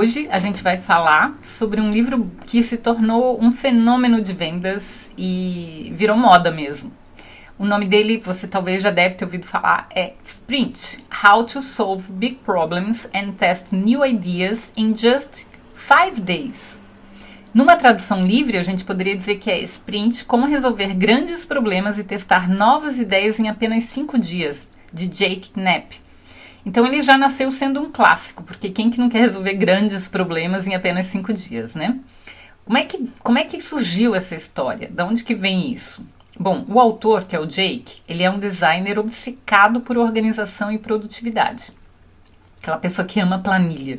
Hoje a gente vai falar sobre um livro que se tornou um fenômeno de vendas e virou moda mesmo. O nome dele, você talvez já deve ter ouvido falar, é Sprint: How to Solve Big Problems and Test New Ideas in Just 5 Days. Numa tradução livre, a gente poderia dizer que é Sprint: Como resolver grandes problemas e testar novas ideias em apenas 5 dias, de Jake Knapp. Então ele já nasceu sendo um clássico, porque quem que não quer resolver grandes problemas em apenas 5 dias, né? Como é, que, como é que surgiu essa história? De onde que vem isso? Bom, o autor, que é o Jake, ele é um designer obcecado por organização e produtividade. Aquela pessoa que ama planilha.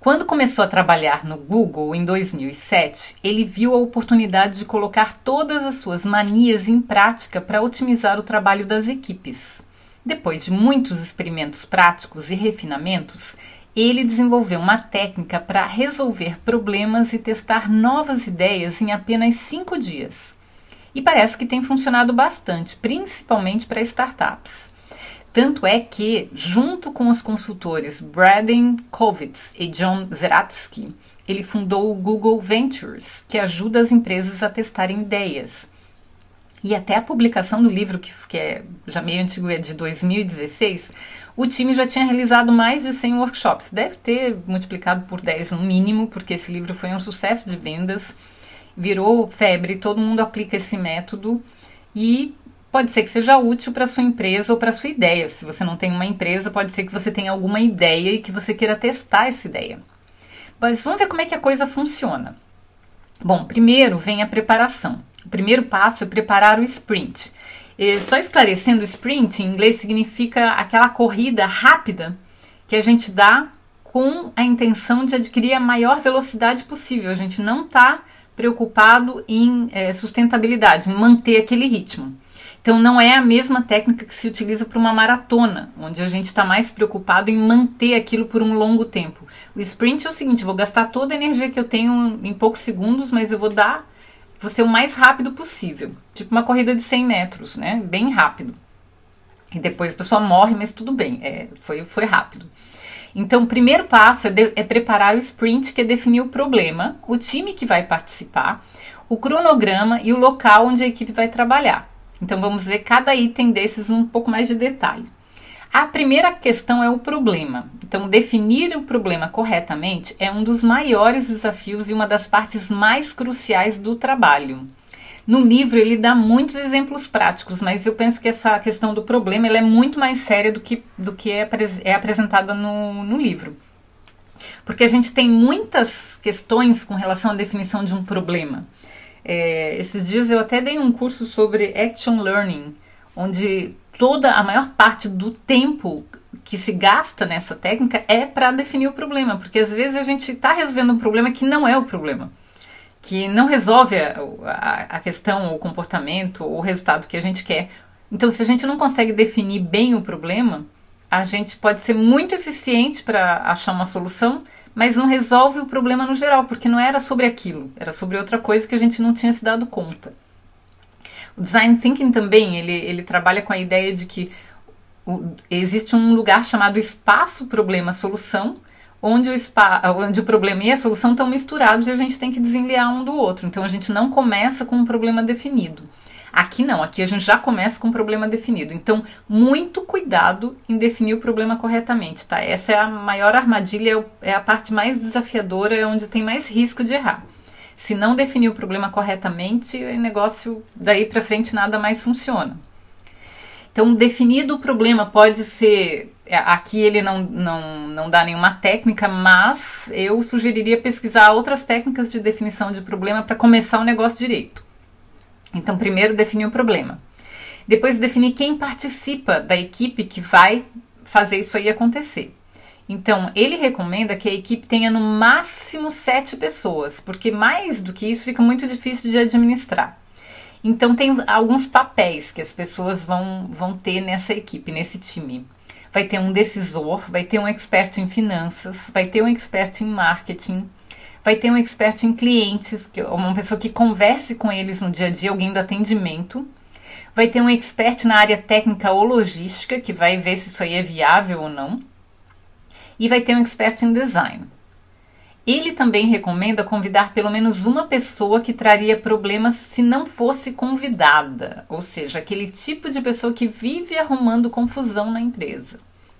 Quando começou a trabalhar no Google em 2007, ele viu a oportunidade de colocar todas as suas manias em prática para otimizar o trabalho das equipes. Depois de muitos experimentos práticos e refinamentos, ele desenvolveu uma técnica para resolver problemas e testar novas ideias em apenas cinco dias e parece que tem funcionado bastante, principalmente para startups. Tanto é que, junto com os consultores Braden Kovitz e John Zeratsky, ele fundou o Google Ventures, que ajuda as empresas a testarem ideias. E até a publicação do livro, que, que é já meio antigo, é de 2016, o time já tinha realizado mais de 100 workshops. Deve ter multiplicado por 10 no mínimo, porque esse livro foi um sucesso de vendas virou febre, todo mundo aplica esse método e pode ser que seja útil para sua empresa ou para sua ideia. Se você não tem uma empresa, pode ser que você tenha alguma ideia e que você queira testar essa ideia. Mas vamos ver como é que a coisa funciona. Bom, primeiro vem a preparação. O primeiro passo é preparar o sprint. E só esclarecendo, sprint em inglês significa aquela corrida rápida que a gente dá com a intenção de adquirir a maior velocidade possível. A gente não está preocupado em é, sustentabilidade, em manter aquele ritmo. Então, não é a mesma técnica que se utiliza para uma maratona, onde a gente está mais preocupado em manter aquilo por um longo tempo. O sprint é o seguinte: vou gastar toda a energia que eu tenho em poucos segundos, mas eu vou dar, ser o mais rápido possível. Tipo uma corrida de 100 metros, né? Bem rápido. E depois a pessoa morre, mas tudo bem, é, foi, foi rápido. Então, o primeiro passo é, de, é preparar o sprint, que é definir o problema, o time que vai participar, o cronograma e o local onde a equipe vai trabalhar. Então, vamos ver cada item desses um pouco mais de detalhe. A primeira questão é o problema. Então, definir o problema corretamente é um dos maiores desafios e uma das partes mais cruciais do trabalho. No livro ele dá muitos exemplos práticos, mas eu penso que essa questão do problema é muito mais séria do que, do que é, é apresentada no, no livro. Porque a gente tem muitas questões com relação à definição de um problema. É, esses dias eu até dei um curso sobre Action Learning, onde toda a maior parte do tempo que se gasta nessa técnica é para definir o problema, porque às vezes a gente está resolvendo um problema que não é o problema que não resolve a, a, a questão, o comportamento, o resultado que a gente quer. Então, se a gente não consegue definir bem o problema, a gente pode ser muito eficiente para achar uma solução, mas não resolve o problema no geral, porque não era sobre aquilo, era sobre outra coisa que a gente não tinha se dado conta. Design thinking também, ele, ele trabalha com a ideia de que o, existe um lugar chamado espaço problema solução, onde o, spa, onde o problema e a solução estão misturados e a gente tem que desenliar um do outro. Então a gente não começa com um problema definido. Aqui não, aqui a gente já começa com um problema definido. Então, muito cuidado em definir o problema corretamente, tá? Essa é a maior armadilha, é a parte mais desafiadora, é onde tem mais risco de errar. Se não definir o problema corretamente, o negócio daí para frente nada mais funciona. Então, definido o problema pode ser é, aqui ele não, não, não dá nenhuma técnica, mas eu sugeriria pesquisar outras técnicas de definição de problema para começar o negócio direito. Então, primeiro definir o problema. Depois definir quem participa da equipe que vai fazer isso aí acontecer. Então, ele recomenda que a equipe tenha no máximo sete pessoas, porque mais do que isso fica muito difícil de administrar. Então tem alguns papéis que as pessoas vão, vão ter nessa equipe, nesse time. Vai ter um decisor, vai ter um expert em finanças, vai ter um expert em marketing, vai ter um expert em clientes, uma pessoa que converse com eles no dia a dia, alguém do atendimento. Vai ter um expert na área técnica ou logística, que vai ver se isso aí é viável ou não. E vai ter um expert em design. Ele também recomenda convidar pelo menos uma pessoa que traria problemas se não fosse convidada, ou seja, aquele tipo de pessoa que vive arrumando confusão na empresa,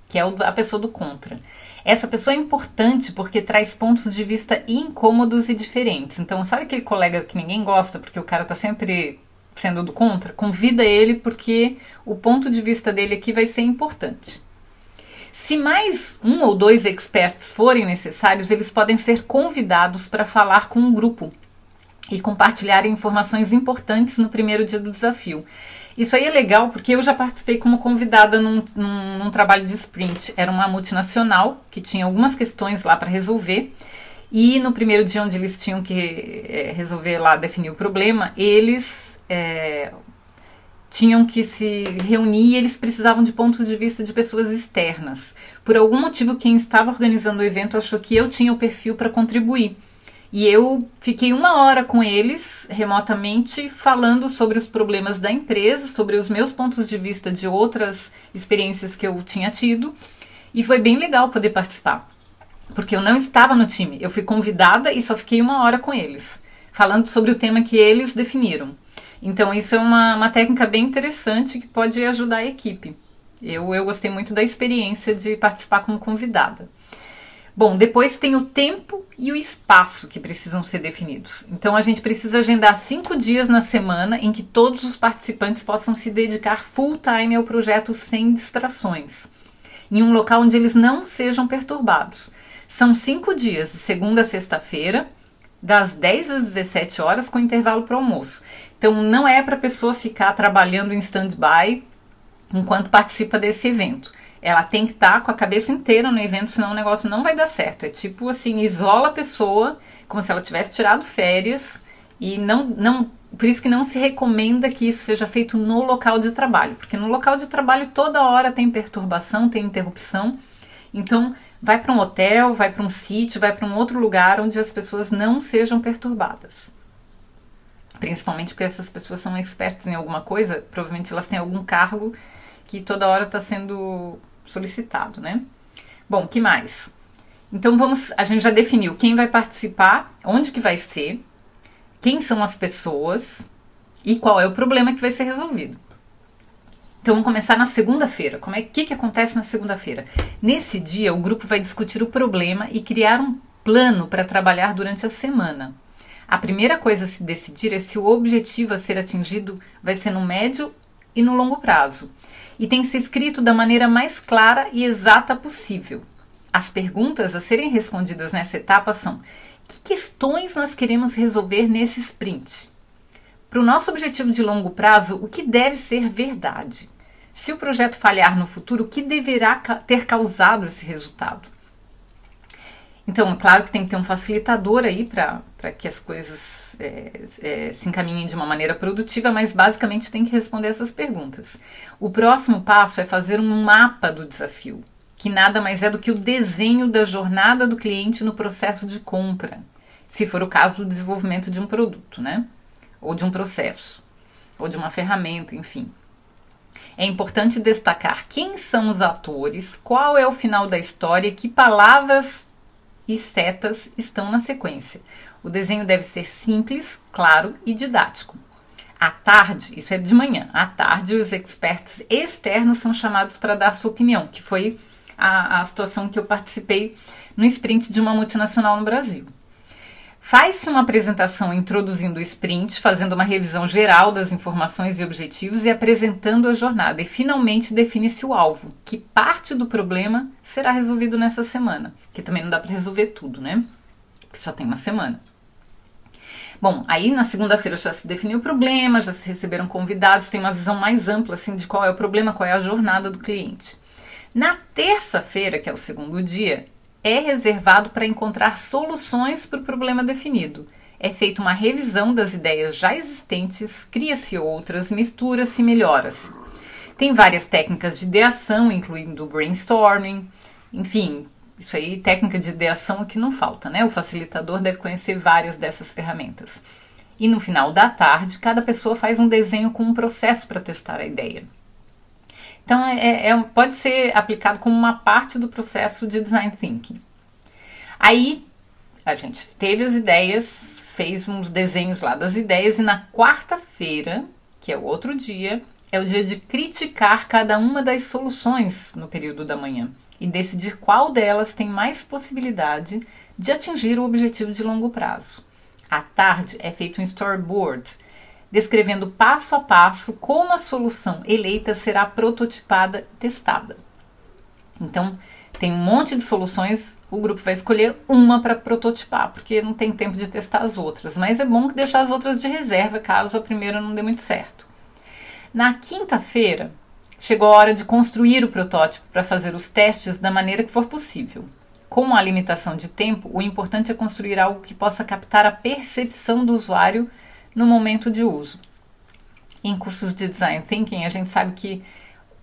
que é a pessoa do contra. Essa pessoa é importante porque traz pontos de vista incômodos e diferentes. Então, sabe aquele colega que ninguém gosta porque o cara tá sempre sendo do contra? Convida ele porque o ponto de vista dele aqui vai ser importante. Se mais um ou dois experts forem necessários, eles podem ser convidados para falar com um grupo e compartilhar informações importantes no primeiro dia do desafio. Isso aí é legal porque eu já participei como convidada num, num, num trabalho de sprint. Era uma multinacional que tinha algumas questões lá para resolver. E no primeiro dia onde eles tinham que é, resolver lá, definir o problema, eles é, tinham que se reunir e eles precisavam de pontos de vista de pessoas externas. Por algum motivo, quem estava organizando o evento achou que eu tinha o perfil para contribuir. E eu fiquei uma hora com eles remotamente falando sobre os problemas da empresa, sobre os meus pontos de vista de outras experiências que eu tinha tido. E foi bem legal poder participar. Porque eu não estava no time, eu fui convidada e só fiquei uma hora com eles, falando sobre o tema que eles definiram. Então, isso é uma, uma técnica bem interessante que pode ajudar a equipe. Eu, eu gostei muito da experiência de participar como convidada. Bom, depois tem o tempo e o espaço que precisam ser definidos. Então a gente precisa agendar cinco dias na semana em que todos os participantes possam se dedicar full time ao projeto sem distrações, em um local onde eles não sejam perturbados. São cinco dias, de segunda a sexta-feira, das 10 às 17 horas, com intervalo para almoço. Então não é para a pessoa ficar trabalhando em stand-by enquanto participa desse evento. Ela tem que estar tá com a cabeça inteira no evento, senão o negócio não vai dar certo. É tipo assim, isola a pessoa como se ela tivesse tirado férias e não, não por isso que não se recomenda que isso seja feito no local de trabalho, porque no local de trabalho toda hora tem perturbação, tem interrupção. Então, vai para um hotel, vai para um sítio, vai para um outro lugar onde as pessoas não sejam perturbadas. Principalmente porque essas pessoas são expertas em alguma coisa, provavelmente elas têm algum cargo que toda hora está sendo solicitado, né? Bom, que mais? Então vamos, a gente já definiu quem vai participar, onde que vai ser, quem são as pessoas e qual é o problema que vai ser resolvido. Então vamos começar na segunda-feira. Como é que, que acontece na segunda-feira? Nesse dia o grupo vai discutir o problema e criar um plano para trabalhar durante a semana. A primeira coisa a se decidir é se o objetivo a ser atingido vai ser no médio e no longo prazo. E tem que ser escrito da maneira mais clara e exata possível. As perguntas a serem respondidas nessa etapa são: que questões nós queremos resolver nesse sprint? Para o nosso objetivo de longo prazo, o que deve ser verdade? Se o projeto falhar no futuro, o que deverá ter causado esse resultado? Então, é claro que tem que ter um facilitador aí para que as coisas é, é, se encaminhem de uma maneira produtiva, mas basicamente tem que responder essas perguntas. O próximo passo é fazer um mapa do desafio, que nada mais é do que o desenho da jornada do cliente no processo de compra, se for o caso do desenvolvimento de um produto, né? Ou de um processo, ou de uma ferramenta, enfim. É importante destacar quem são os atores, qual é o final da história, que palavras e setas estão na sequência. O desenho deve ser simples, claro e didático. À tarde, isso é de manhã, à tarde os experts externos são chamados para dar sua opinião, que foi a, a situação que eu participei no sprint de uma multinacional no Brasil. Faz-se uma apresentação introduzindo o sprint, fazendo uma revisão geral das informações e objetivos e apresentando a jornada. E finalmente define-se o alvo, que parte do problema será resolvido nessa semana. Que também não dá para resolver tudo, né? Que só tem uma semana. Bom, aí na segunda-feira já se definiu o problema, já se receberam convidados, tem uma visão mais ampla assim de qual é o problema, qual é a jornada do cliente. Na terça-feira, que é o segundo dia, é reservado para encontrar soluções para o problema definido. é feita uma revisão das ideias já existentes, cria-se outras, mistura-se e melhora-se. Tem várias técnicas de ideação, incluindo brainstorming, enfim, isso aí, técnica de ideação aqui não falta, né? O facilitador deve conhecer várias dessas ferramentas. E no final da tarde, cada pessoa faz um desenho com um processo para testar a ideia. Então, é, é, pode ser aplicado como uma parte do processo de design thinking. Aí, a gente teve as ideias, fez uns desenhos lá das ideias, e na quarta-feira, que é o outro dia, é o dia de criticar cada uma das soluções no período da manhã e decidir qual delas tem mais possibilidade de atingir o objetivo de longo prazo. À tarde é feito um storyboard, descrevendo passo a passo como a solução eleita será prototipada e testada. Então, tem um monte de soluções, o grupo vai escolher uma para prototipar, porque não tem tempo de testar as outras, mas é bom deixar as outras de reserva caso a primeira não dê muito certo. Na quinta-feira, Chegou a hora de construir o protótipo para fazer os testes da maneira que for possível. Como há limitação de tempo, o importante é construir algo que possa captar a percepção do usuário no momento de uso. Em cursos de design thinking, a gente sabe que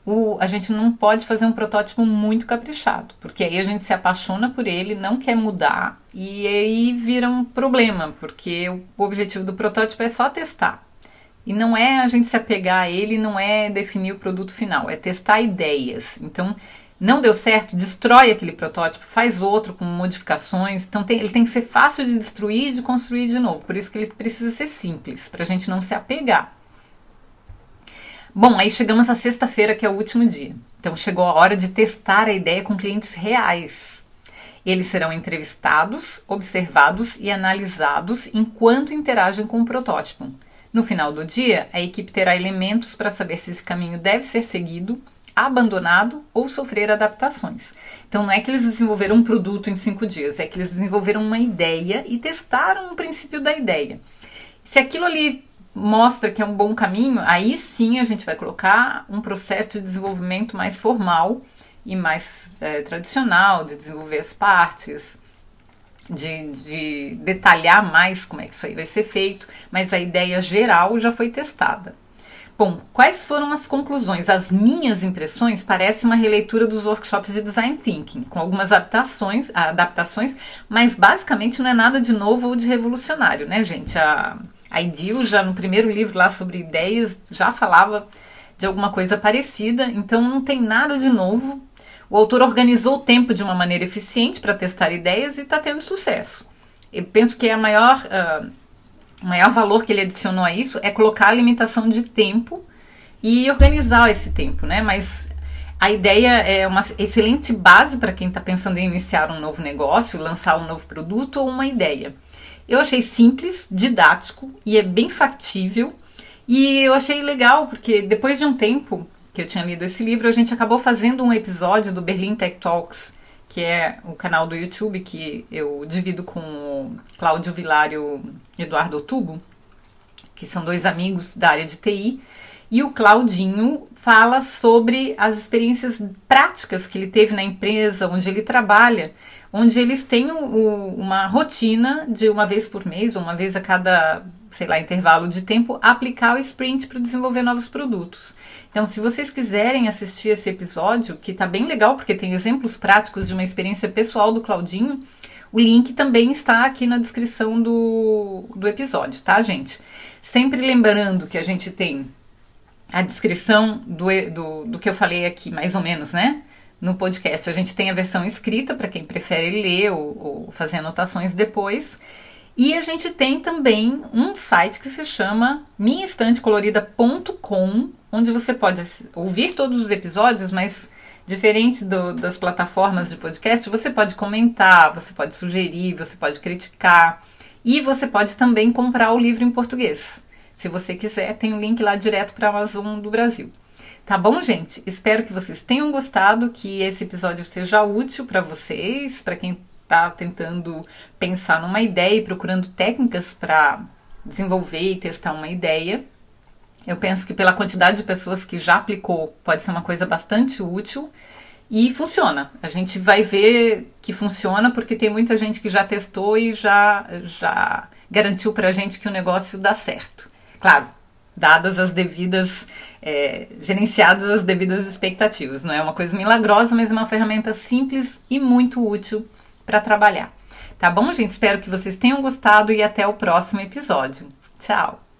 o, a gente não pode fazer um protótipo muito caprichado, porque aí a gente se apaixona por ele, não quer mudar e aí vira um problema, porque o objetivo do protótipo é só testar. E não é a gente se apegar a ele, não é definir o produto final, é testar ideias. Então, não deu certo, destrói aquele protótipo, faz outro com modificações. Então, tem, ele tem que ser fácil de destruir e de construir de novo. Por isso que ele precisa ser simples, para a gente não se apegar. Bom, aí chegamos à sexta-feira, que é o último dia. Então, chegou a hora de testar a ideia com clientes reais. Eles serão entrevistados, observados e analisados enquanto interagem com o protótipo. No final do dia, a equipe terá elementos para saber se esse caminho deve ser seguido, abandonado ou sofrer adaptações. Então, não é que eles desenvolveram um produto em cinco dias, é que eles desenvolveram uma ideia e testaram o princípio da ideia. Se aquilo ali mostra que é um bom caminho, aí sim a gente vai colocar um processo de desenvolvimento mais formal e mais é, tradicional, de desenvolver as partes, de, de detalhar mais como é que isso aí vai ser feito, mas a ideia geral já foi testada. Bom, quais foram as conclusões? As minhas impressões parecem uma releitura dos workshops de design thinking, com algumas adaptações, adaptações, mas basicamente não é nada de novo ou de revolucionário, né, gente? A, a já no primeiro livro lá sobre ideias já falava de alguma coisa parecida, então não tem nada de novo o autor organizou o tempo de uma maneira eficiente para testar ideias e está tendo sucesso. Eu penso que a maior, uh, o maior valor que ele adicionou a isso é colocar a limitação de tempo e organizar esse tempo, né? Mas a ideia é uma excelente base para quem está pensando em iniciar um novo negócio, lançar um novo produto ou uma ideia. Eu achei simples, didático e é bem factível. E eu achei legal porque depois de um tempo que eu tinha lido esse livro, a gente acabou fazendo um episódio do Berlin Tech Talks, que é o canal do YouTube que eu divido com o Cláudio Vilar e Eduardo Otubo, que são dois amigos da área de TI. E o Claudinho fala sobre as experiências práticas que ele teve na empresa onde ele trabalha, onde eles têm o, uma rotina de uma vez por mês, ou uma vez a cada, sei lá, intervalo de tempo, aplicar o sprint para desenvolver novos produtos. Então, se vocês quiserem assistir esse episódio, que tá bem legal, porque tem exemplos práticos de uma experiência pessoal do Claudinho, o link também está aqui na descrição do, do episódio, tá, gente? Sempre lembrando que a gente tem a descrição do, do, do que eu falei aqui, mais ou menos, né? No podcast. A gente tem a versão escrita para quem prefere ler ou, ou fazer anotações depois. E a gente tem também um site que se chama minhaestantecolorida.com onde você pode ouvir todos os episódios, mas diferente do, das plataformas de podcast, você pode comentar, você pode sugerir, você pode criticar e você pode também comprar o livro em português. Se você quiser, tem um link lá direto para a Amazon do Brasil. Tá bom, gente? Espero que vocês tenham gostado, que esse episódio seja útil para vocês, para quem está tentando pensar numa ideia e procurando técnicas para desenvolver e testar uma ideia. Eu penso que pela quantidade de pessoas que já aplicou, pode ser uma coisa bastante útil e funciona. A gente vai ver que funciona porque tem muita gente que já testou e já, já garantiu para a gente que o negócio dá certo. Claro, dadas as devidas, é, gerenciadas as devidas expectativas. Não é uma coisa milagrosa, mas é uma ferramenta simples e muito útil para trabalhar. Tá bom, gente? Espero que vocês tenham gostado e até o próximo episódio. Tchau!